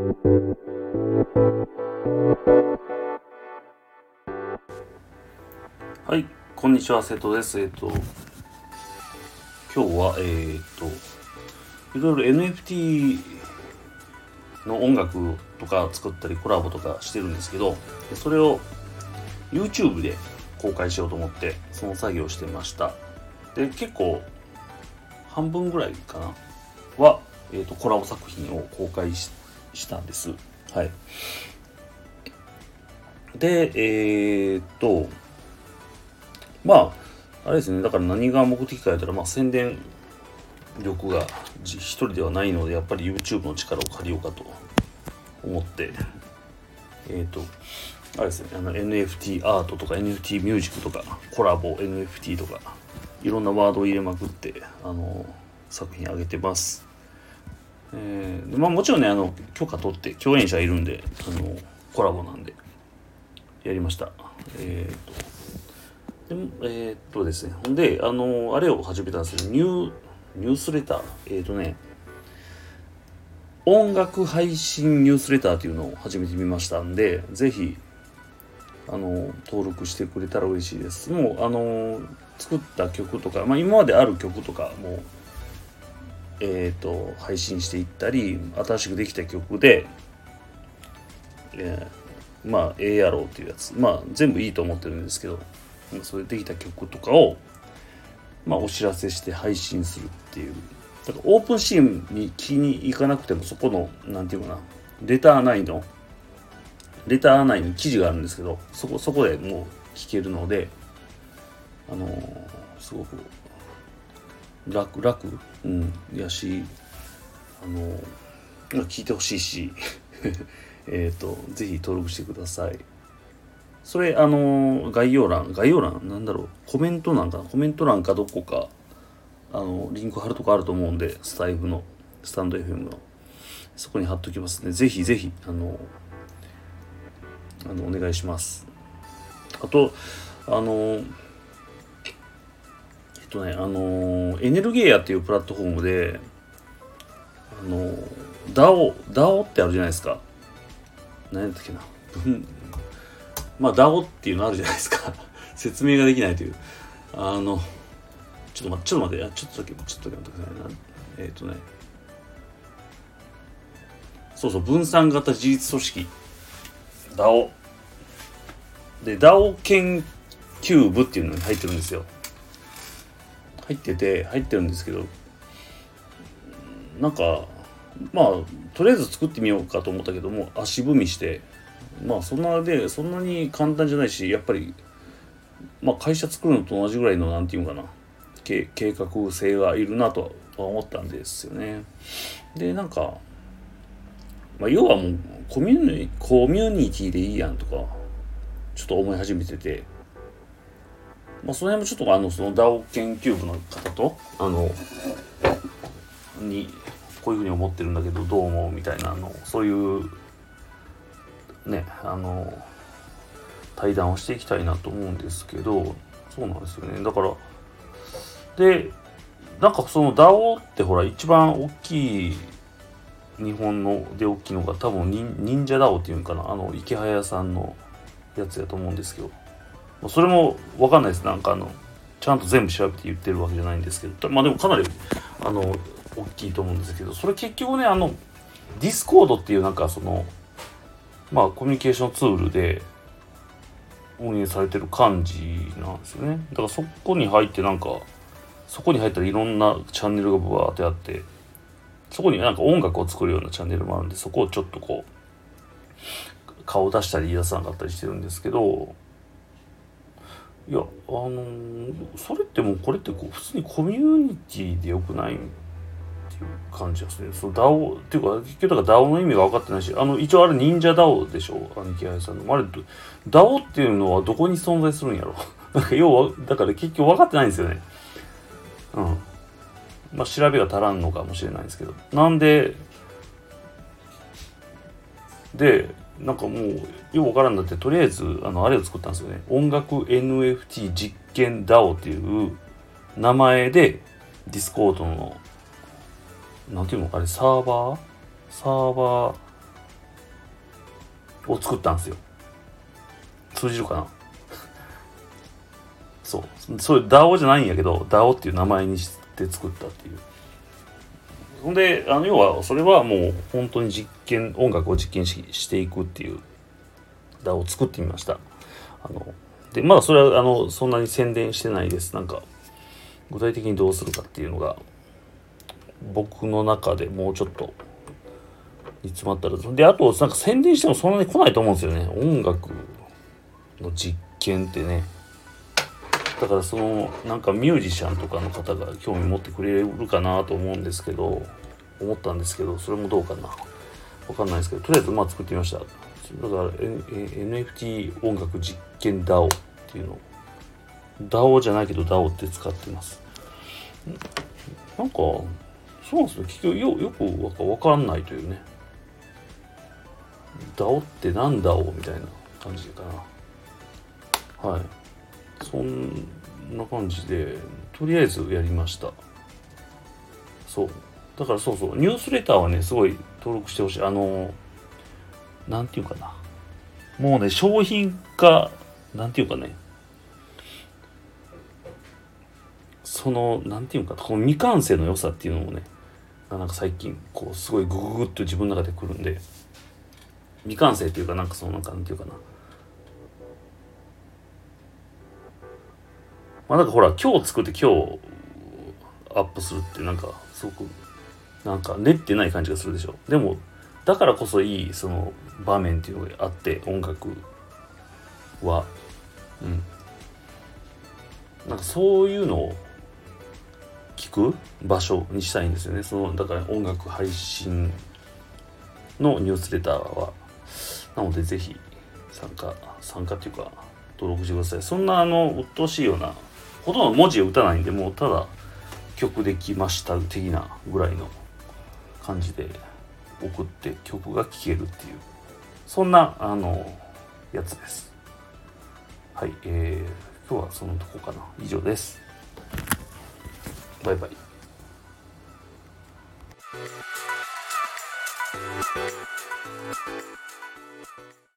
はい、こんにちは、瀬戸です。えっ、と、今日は、えっ、と、いろいろ NFT の音楽とか作ったりコラボとかしてるんですけど、それを YouTube で公開しようと思って、その作業をしてました。で、結構、半分ぐらいかなは、えっ、と、コラボ作品を公開してしたんです。はい。で、えー、っと、まあ、あれですね、だから何が目的かやったら、まあ、宣伝力が一人ではないので、やっぱり YouTube の力を借りようかと思って、えっ、と、あれですね、あの NFT アートとか NFT ミュージックとか、コラボ NFT とか、いろんなワードを入れまくって、あの、作品上げてます。えー、まあもちろんね、あの、許可取って共演者いるんで、あの、コラボなんで、やりました。えっ、ー、と、でえっ、ー、とですね、ほんで、あの、あれを始めたんですけど、ニュー、ニュースレター、えっ、とね、音楽配信ニュースレターというのを始めてみましたんで、ぜひ、あの、登録してくれたら嬉しいです。もう、あの、作った曲とか、まあ今まである曲とかも、え、ー、と、配信していったり、新しくできた曲で、えーまあ、ええやろうっていうやつ。まあ、全部いいと思ってるんですけど、それできた曲とかを、まあ、お知らせして配信するっていう。だから、オープンシーンに気に行かなくても、そこの、なんていうかな、レター内の、レター内に記事があるんですけど、そこ、そこでもう聞けるので、あのー、すごく楽、楽、うん、やし、あの、聞いてほしいし、えっ、と、ぜひ登録してください。それ、あの、概要欄、概要欄、なんだろう、コメント欄か、コメント欄かどこか、あの、リンク貼るとかあると思うんで、スタイフの、スタンド FM の、そこに貼っときますね。ぜひぜひ、あの、あの、お願いします。あと、あの、とね、あの、エネルゲーヤっていうプラットフォームで、あの、DAO、DAO ってあるじゃないですか。何やったっけな。まあ DAO っていうのあるじゃないですか。説明ができないという。あのちょっと待ってちょっと待ってちょっとだけちょっとだけ待ってくださいな。えっ、ー、とね。そうそう分散型自立組織。DAO で DAO 研究部っていうのに入ってるんですよ。入ってて入ってるんですけどなんかまあとりあえず作ってみようかと思ったけども足踏みしてまあそんなでそんなに簡単じゃないしやっぱりまあ会社作るのと同じぐらいの何て言うかな計画性がいるなとは思ったんですよね。でなんか、まあ、要はもうコミュニコミュニティでいいやんとかちょっと思い始めてて。まあ、その辺もちょっとあのその DAO 研究部の方とあのにこういうふうに思ってるんだけどどう思うみたいなあのそういうねあの対談をしていきたいなと思うんですけどそうなんですよね。だからでなんかその DAO ってほら一番大きい日本ので大きいのが多分忍者 DAO っていうんかな。あの池早さんのやつやと思うんですけど。それも分かんないです。なんかあのちゃんと全部調べて言ってるわけじゃないんですけど。まあでもかなりあの大きいと思うんですけど。それ結局ねあのディスコードっていうなんかそのまあコミュニケーションツールで運営されてる感じなんですよね。だからそこに入ってなんかそこに入ったらいろんなチャンネルがブワーってあってそこになんか音楽を作るようなチャンネルもあるんでそこをちょっとこう顔出したり言い出さなかったりしてるんですけどいやあのー、それってもうこれってこう普通にコミュニティでよくないっていう感じですね。その DAO っていうか、結局だから DAO の意味が分かってないし、あの、一応あれ忍者 DAO でしょ兄貴愛さんの。あれ、DAO っていうのはどこに存在するんやろ なんか要は、だから結局分かってないんですよね。うん。まあ調べが足らんのかもしれないんですけど。なんで、で、なんかもう、よくわからんだって、とりあえず、あの、あれを作ったんですよね。音楽 NFT 実験 DAO っていう名前で、ディスコードのなんていうのあれサーバーサーバーを作ったんですよ。通じるかな？そう。それ DAO じゃないんやけど DAO っていう名前にして作ったっていう。ほんであの要はそれはもう本当に実験音楽を実験ししていくっていう DAO を作ってみました。あのでまだそれはあのそんなに宣伝してないです。なんか具体的にどうするかっていうのが僕の中でもうちょっと煮詰まったらであとなんか宣伝してもそんなに来ないと思うんですよね。音楽の実験ってね。だからそのなんかミュージシャンとかの方が興味持ってくれるかなと思うんですけど思ったんですけどそれもどうかな。わかんないですけどとりあえずまあ作ってみました。だから、NFT 音楽実験 DAO っていうの。DAO じゃないけど DAO って使ってます。なんかそうなんですよ結局よよくわかんないというね。DAO ってなんだおみたいな感じかな。はい。そんな感じでとりあえずやりました。そう。だからそうそう。ニュースレターはねすごい登録してほしい。あのなんていうかな。もうね商品化なんていうかね。そのなんていうかこの未完成の良さっていうのもねなんか最近こうすごいグググッと自分の中でくるんで。未完成っていうかなんかそのなんかなんていうかな。まあなんかほら今日作って今日アップするってなんかすごくなんか練ってない感じがするでしょ。でもだからこそいいその場面っていうのがあって音楽は。うん。なんかそういうのを聞く場所にしたいんですよね。そのだから音楽配信のニュースレターは。なのでぜひ参加参加っていうか登録してください。そんなあの鬱陶しいようなほとんど文字を打たないんでもうただ曲できました的なぐらいの感じで送って曲が聴けるっていうそんなあのやつです。はいえー、今日はそのとこかな。以上です。バイバイ。Thank you.